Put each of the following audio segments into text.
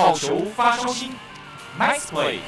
好球发烧心，Nice play。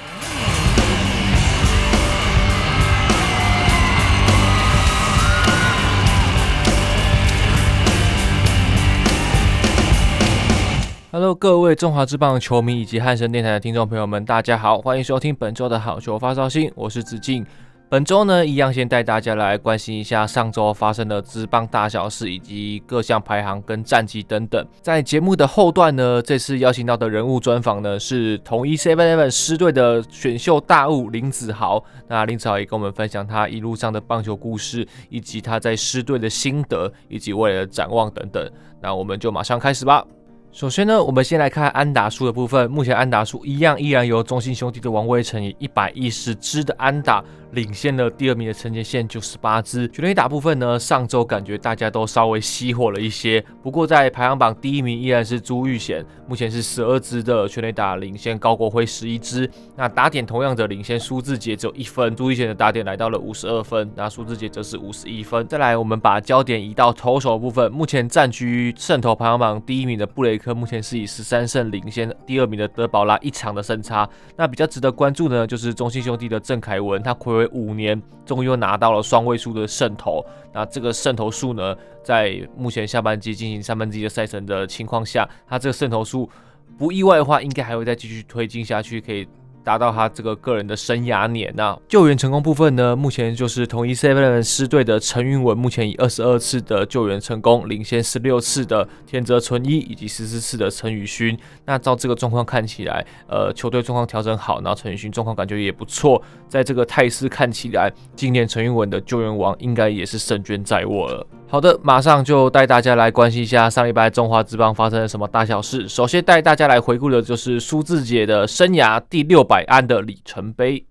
Hello，各位中华之棒球迷以及汉声电台的听众朋友们，大家好，欢迎收听本周的好球发烧星，我是子敬。本周呢，一样先带大家来关心一下上周发生的职棒大小事，以及各项排行跟战绩等等。在节目的后段呢，这次邀请到的人物专访呢，是统一 Seven Eleven 狮队的选秀大物林子豪。那林子豪也跟我们分享他一路上的棒球故事，以及他在狮队的心得，以及未来的展望等等。那我们就马上开始吧。首先呢，我们先来看安达数的部分。目前安达数一样依然由中心兄弟的王威成以一百一十支的安打领先了第二名的陈杰宪九十八支。全垒打部分呢，上周感觉大家都稍微熄火了一些。不过在排行榜第一名依然是朱玉贤，目前是十二支的全垒打领先高国辉十一支。那打点同样的领先苏志杰只有一分，朱玉贤的打点来到了五十二分，那苏志杰则是五十一分。再来，我们把焦点移到投手部分，目前占据胜投排行榜第一名的布雷。科目前是以十三胜领先第二名的德保拉一场的胜差。那比较值得关注的呢，就是中信兄弟的郑凯文，他睽违五年，终于又拿到了双位数的胜投。那这个胜投数呢，在目前下半季进行三分之一的赛程的情况下，他这个胜投数不意外的话，应该还会再继续推进下去，可以。达到他这个个人的生涯年呐、啊。救援成功部分呢，目前就是同一 Seven 狮队的陈韵文，目前以二十二次的救援成功，领先十六次的田泽纯一以及十四次的陈宇勋。那照这个状况看起来，呃，球队状况调整好，然后陈宇勋状况感觉也不错。在这个态势看起来，今年陈韵文的救援王应该也是胜券在握了。好的，马上就带大家来关心一下上礼拜中华职棒发生了什么大小事。首先带大家来回顾的就是苏智杰的生涯第六百安的里程碑。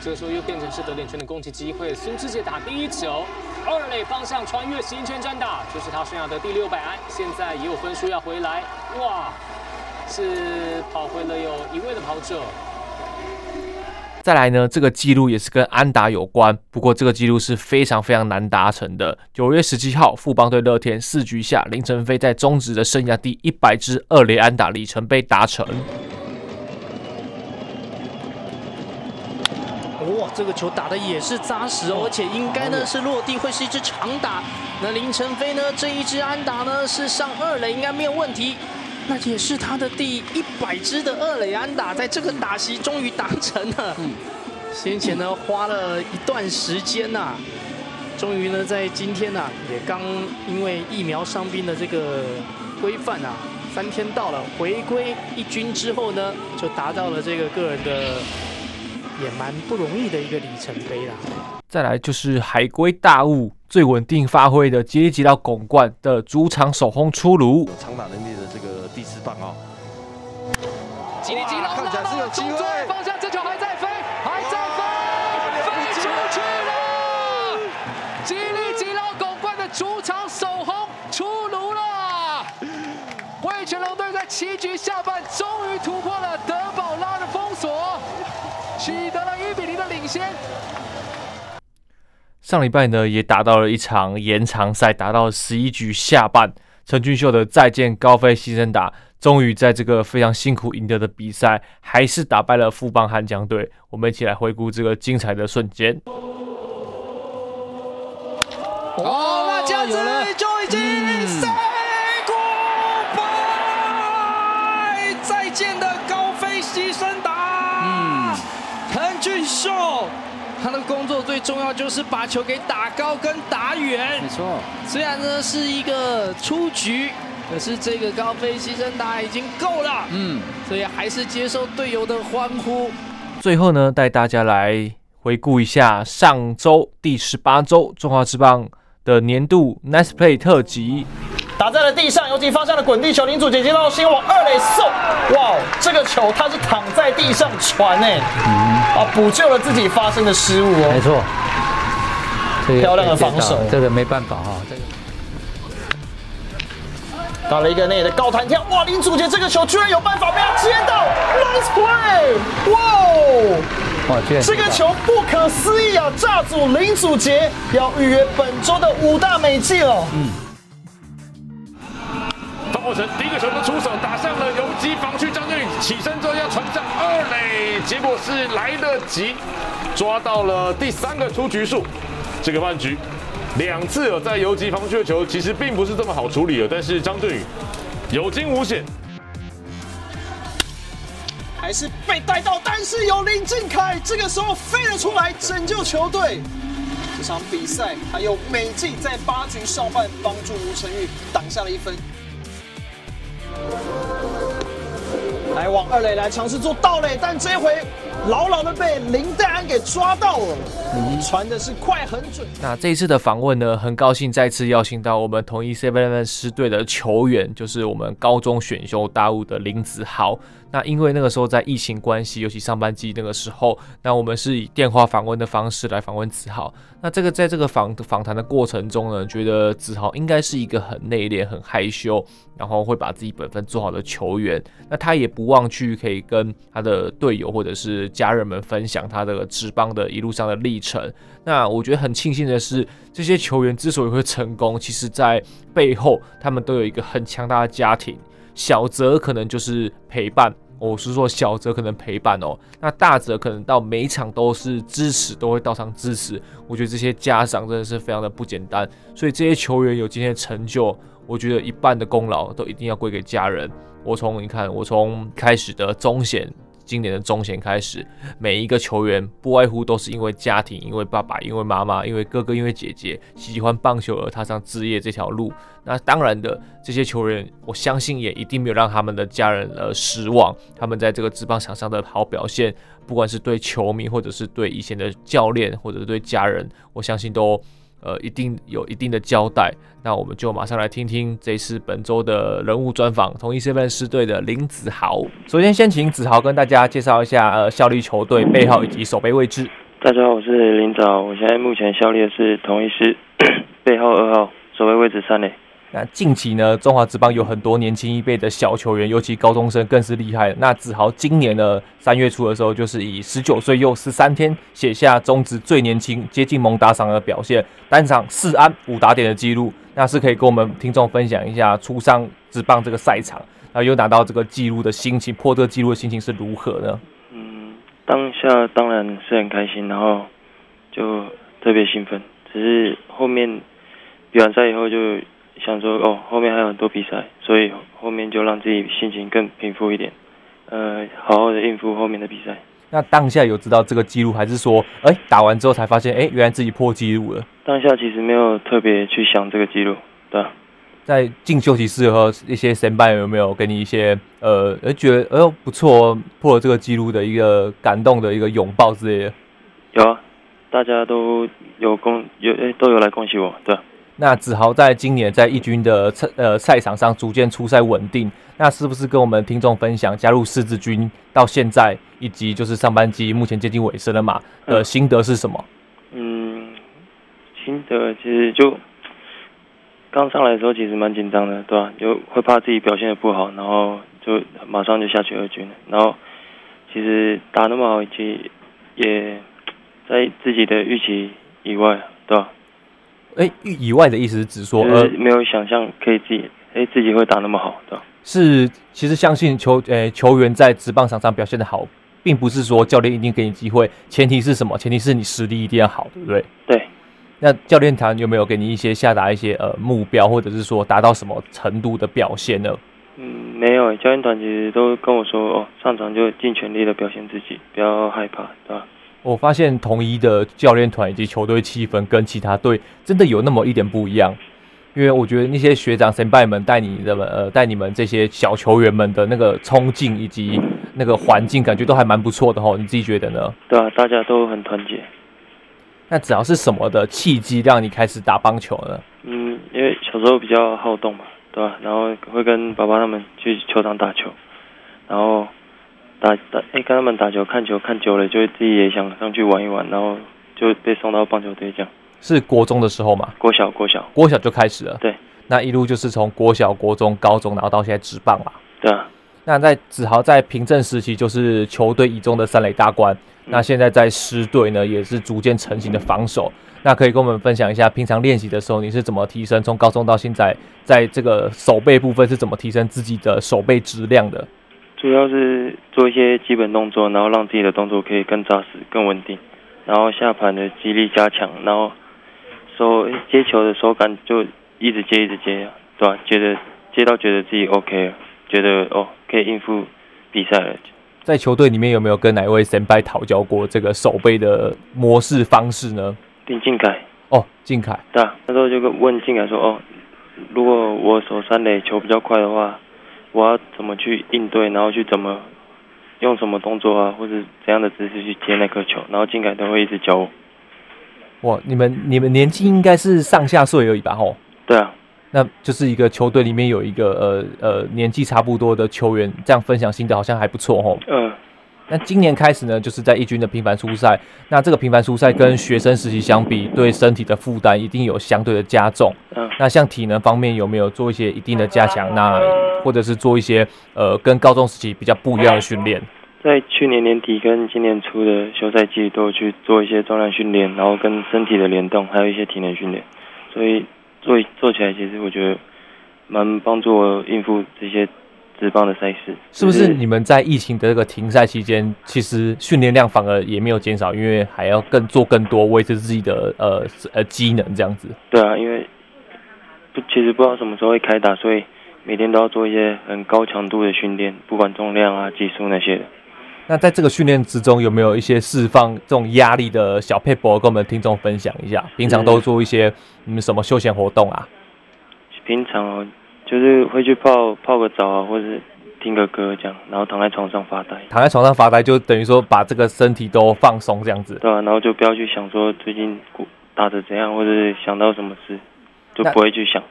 这个时候又变成是得点圈的攻击机会，苏志杰打第一球，二垒方向穿越行圈转打，就是他生涯的第六百安。现在也有分数要回来，哇，是跑回了有一位的跑者。再来呢，这个记录也是跟安打有关，不过这个记录是非常非常难达成的。九月十七号，富邦对乐天四局下，林晨飞在中职的生涯第一百支二垒安打里程碑达成。哇，这个球打的也是扎实哦，而且应该呢是落地会是一支长打。那林晨飞呢这一支安打呢是上二垒，应该没有问题。那也是他的第一百支的二垒安打，在这个打席终于达成了。嗯，先前呢花了一段时间呐、啊，终于呢在今天呐、啊，也刚因为疫苗伤兵的这个规范啊，三天到了，回归一军之后呢，就达到了这个个人的也蛮不容易的一个里程碑啦。再来就是海归大物最稳定发挥的吉利吉捞巩冠的主场首轰出炉，长打能力的这个。第四棒啊！吉力吉拉看起来是有机会，放下这球还在飞，还在飞，飞出去了！吉力吉拉拱冠的主场首轰出炉了！味全龙队在七局下半终于突破了德保拉的封锁，取得了一比零的领先。上礼拜呢，也打到了一场延长赛，打到了十一局下半。陈俊秀的再见高飞牺牲打，终于在这个非常辛苦赢得的比赛，还是打败了富邦悍将队。我们一起来回顾这个精彩的瞬间。哦，那这样子就已经 say 最重要就是把球给打高跟打远。没错，虽然呢是一个出局，可是这个高飞牺牲打已经够了。嗯，所以还是接受队友的欢呼。最后呢，带大家来回顾一下上周第十八周中华之棒的年度 Nice Play 特辑。打在了地上，尤其发生了滚地球，林祖杰接到先往二垒送，哇，这个球他是躺在地上传呢，嗯、啊，补救了自己发生的失误哦，没错，这个、漂亮的防守，这个没办法哈，这个。打了一个内的高弹跳，哇，林祖杰这个球居然有办法被他接到，Nice play，哇，哇，这个球不可思议啊，炸组林祖杰要预约本周的五大美技了，嗯。第一个球的出手打向了游击防区张俊宇，起身之后要传向二垒，结果是来得及抓到了第三个出局数。这个半局两次有在游击防区的球，其实并不是这么好处理的。但是张振宇有惊无险，还是被带到，但是有林俊凯这个时候飞了出来拯救球队。这场比赛还有美记在八局上半帮助吴成玉挡下了一分。来往二垒来尝试做倒垒，但这回牢牢的被林丹给抓到了。传的是快很准。那这一次的访问呢，很高兴再次邀请到我们同一 7-Eleven 狮队的球员，就是我们高中选秀大物的林子豪。那因为那个时候在疫情关系，尤其上半季那个时候，那我们是以电话访问的方式来访问子豪。那这个在这个访访谈的过程中呢，觉得子豪应该是一个很内敛、很害羞，然后会把自己本分做好的球员。那他也不忘去可以跟他的队友或者是家人们分享他的职棒的一路上的历程。那我觉得很庆幸的是，这些球员之所以会成功，其实在背后他们都有一个很强大的家庭。小则可能就是陪伴，我是说小则可能陪伴哦，那大则可能到每一场都是支持，都会到场支持。我觉得这些家长真的是非常的不简单，所以这些球员有今天的成就，我觉得一半的功劳都一定要归给家人。我从你看，我从开始的中线。今年的中线开始，每一个球员不外乎都是因为家庭、因为爸爸、因为妈妈、因为哥哥、因为姐姐喜欢棒球而踏上职业这条路。那当然的，这些球员我相信也一定没有让他们的家人而失望。他们在这个职棒场上的好表现，不管是对球迷，或者是对以前的教练，或者是对家人，我相信都。呃，一定有一定的交代，那我们就马上来听听这次本周的人物专访，同一身份师队的林子豪。首先，先请子豪跟大家介绍一下呃效力球队背号以及守备位置。大家好，我是林子豪，我现在目前效力的是同一师 背号二号，守备位置三垒。那近期呢，中华职棒有很多年轻一辈的小球员，尤其高中生更是厉害。那子豪今年的三月初的时候，就是以十九岁又十三天写下中职最年轻接近猛打赏的表现，单场四安五打点的记录。那是可以跟我们听众分享一下初上职棒这个赛场，然后又拿到这个记录的心情，破这个记录的心情是如何呢？嗯，当下当然是很开心，然后就特别兴奋。只是后面比完赛以后就。想说哦，后面还有很多比赛，所以后面就让自己心情更平复一点，呃，好好的应付后面的比赛。那当下有知道这个记录，还是说，哎，打完之后才发现，哎，原来自己破纪录了？当下其实没有特别去想这个记录，对啊。在进休息室和一些先辈有没有给你一些，呃，觉得哎呦不错，破了这个记录的一个感动的一个拥抱之类的？有啊，大家都有恭有哎都有来恭喜我，对啊。那子豪在今年在一军的赛呃赛场上逐渐出赛稳定，那是不是跟我们听众分享加入狮子军到现在，以及就是上半季目前接近尾声了嘛？呃，心得是什么？嗯，心得其实就刚上来的时候其实蛮紧张的，对吧、啊？就会怕自己表现的不好，然后就马上就下去二军，然后其实打那么好，其实也在自己的预期以外，对吧、啊？哎，以外的意思是指说，呃，没有想象可以自己，哎，自己会打那么好，对吧？是，其实相信球，呃，球员在职棒场上表现的好，并不是说教练一定给你机会，前提是什么？前提是你实力一定要好，对不对？对。那教练团有没有给你一些下达一些呃目标，或者是说达到什么程度的表现呢？嗯，没有，教练团其实都跟我说，哦，上场就尽全力的表现自己，不要害怕，对吧？我发现同一的教练团以及球队气氛跟其他队真的有那么一点不一样，因为我觉得那些学长先辈们带你的呃带你们这些小球员们的那个冲劲以及那个环境，感觉都还蛮不错的哈。你自己觉得呢？对啊，大家都很团结。那只要是什么的契机让你开始打棒球呢？嗯，因为小时候比较好动嘛，对吧？然后会跟爸爸他们去球场打球，然后。打打哎，跟他们打球、看球看久了，就会自己也想上去玩一玩，然后就被送到棒球队这样。是国中的时候吗？国小，国小，国小就开始了。对，那一路就是从国小、国中、高中，然后到现在职棒嘛。对啊。那在子豪在平镇时期就是球队一中的三垒大关，嗯、那现在在师队呢也是逐渐成型的防守。嗯、那可以跟我们分享一下，平常练习的时候你是怎么提升？从高中到现在，在这个手背部分是怎么提升自己的手背质量的？主要是做一些基本动作，然后让自己的动作可以更扎实、更稳定，然后下盘的肌力加强，然后手接球的手感就一直接一直接，对吧？觉得接到觉得自己 OK 了，觉得哦可以应付比赛了。在球队里面有没有跟哪位神拜讨教过这个手背的模式方式呢？丁靖凯哦，靖凯，对啊，那时候就问靖凯说哦。如果我手三垒球比较快的话，我要怎么去应对，然后去怎么用什么动作啊，或者怎样的姿势去接那颗球，然后金凯都会一直教我。哇，你们你们年纪应该是上下岁而已吧？吼。对啊，那就是一个球队里面有一个呃呃年纪差不多的球员，这样分享心得好像还不错吼。嗯。那今年开始呢，就是在一军的频繁出赛。那这个频繁出赛跟学生时期相比，对身体的负担一定有相对的加重。嗯。那像体能方面有没有做一些一定的加强？那或者是做一些呃跟高中时期比较不一样的训练？在去年年底跟今年初的休赛季都有去做一些重量训练，然后跟身体的联动，还有一些体能训练。所以做做起来，其实我觉得蛮帮助我应付这些。职棒的赛事是不是你们在疫情的这个停赛期间，其实训练量反而也没有减少，因为还要更做更多维持自己的呃呃机能这样子？对啊，因为不其实不知道什么时候会开打，所以每天都要做一些很高强度的训练，不管重量啊、技术那些的。那在这个训练之中，有没有一些释放这种压力的小配博，跟我们听众分享一下？平常都做一些你们什么休闲活动啊？平常哦。就是会去泡泡个澡啊，或者听个歌这样，然后躺在床上发呆。躺在床上发呆，就等于说把这个身体都放松这样子。对啊，然后就不要去想说最近打的怎样，或者想到什么事，就不会去想。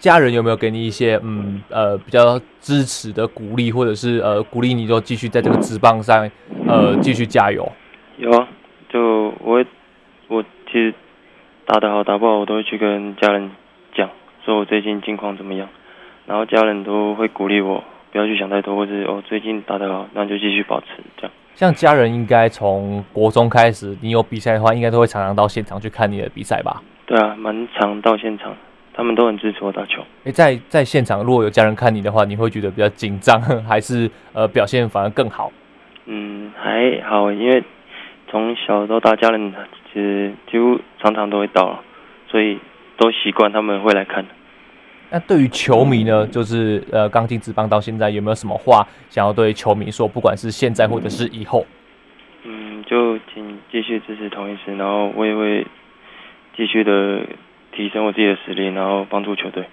家人有没有给你一些嗯呃比较支持的鼓励，或者是呃鼓励你就继续在这个职棒上呃继续加油？有啊，就我会我其实打得好打不好，我都会去跟家人讲，说我最近近况怎么样。然后家人都会鼓励我，不要去想太多，或者哦最近打得好，那就继续保持这样。像家人应该从国中开始，你有比赛的话，应该都会常常到现场去看你的比赛吧？对啊，蛮常到现场，他们都很支持我打球。诶，在在现场如果有家人看你的话，你会觉得比较紧张，还是呃表现反而更好？嗯，还好，因为从小到大家人其实几乎常常都会到，所以都习惯他们会来看。那对于球迷呢，就是呃刚进职棒到现在，有没有什么话想要对球迷说？不管是现在或者是以后，嗯，就请继续支持同一师，然后我也会继续的提升我自己的实力，然后帮助球队。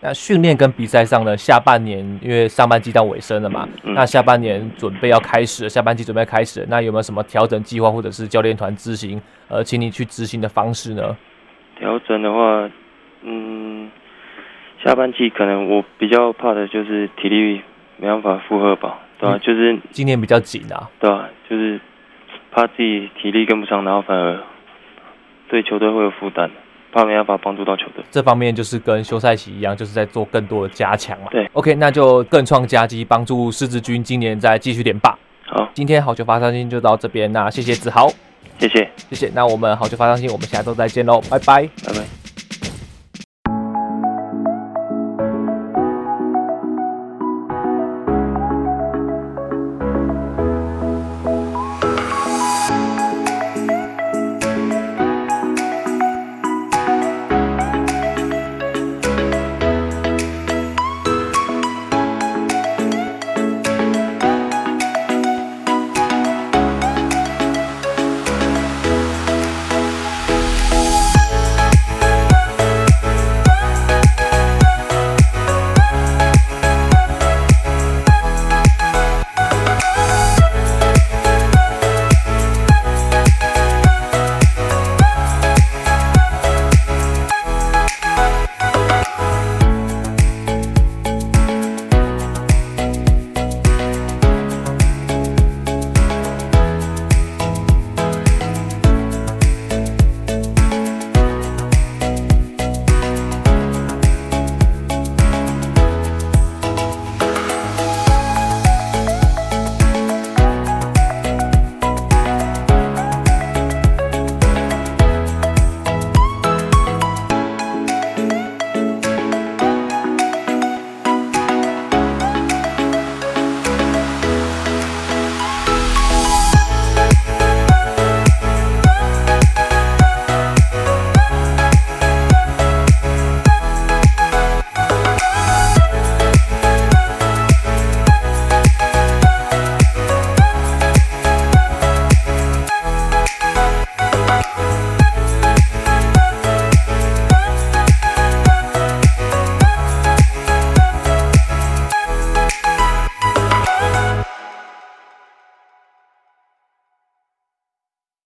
那训练跟比赛上呢，下半年因为上半季到尾声了嘛，嗯，那下半年准备要开始了，下半季准备要开始了，那有没有什么调整计划或者是教练团执行呃，请你去执行的方式呢？调整的话，嗯。下半季可能我比较怕的就是体力没办法负荷吧，对吧？就是今年比较紧啊，对吧？就是怕自己体力跟不上，然后反而对球队会有负担，怕没办法帮助到球队。这方面就是跟休赛期一样，就是在做更多的加强嘛。对，OK，那就更创佳绩，帮助狮子军今年再继续连霸。好，今天好球发伤心就到这边，那谢谢子豪，谢谢，谢谢。那我们好球发伤心，我们下周再见喽，拜拜，拜拜。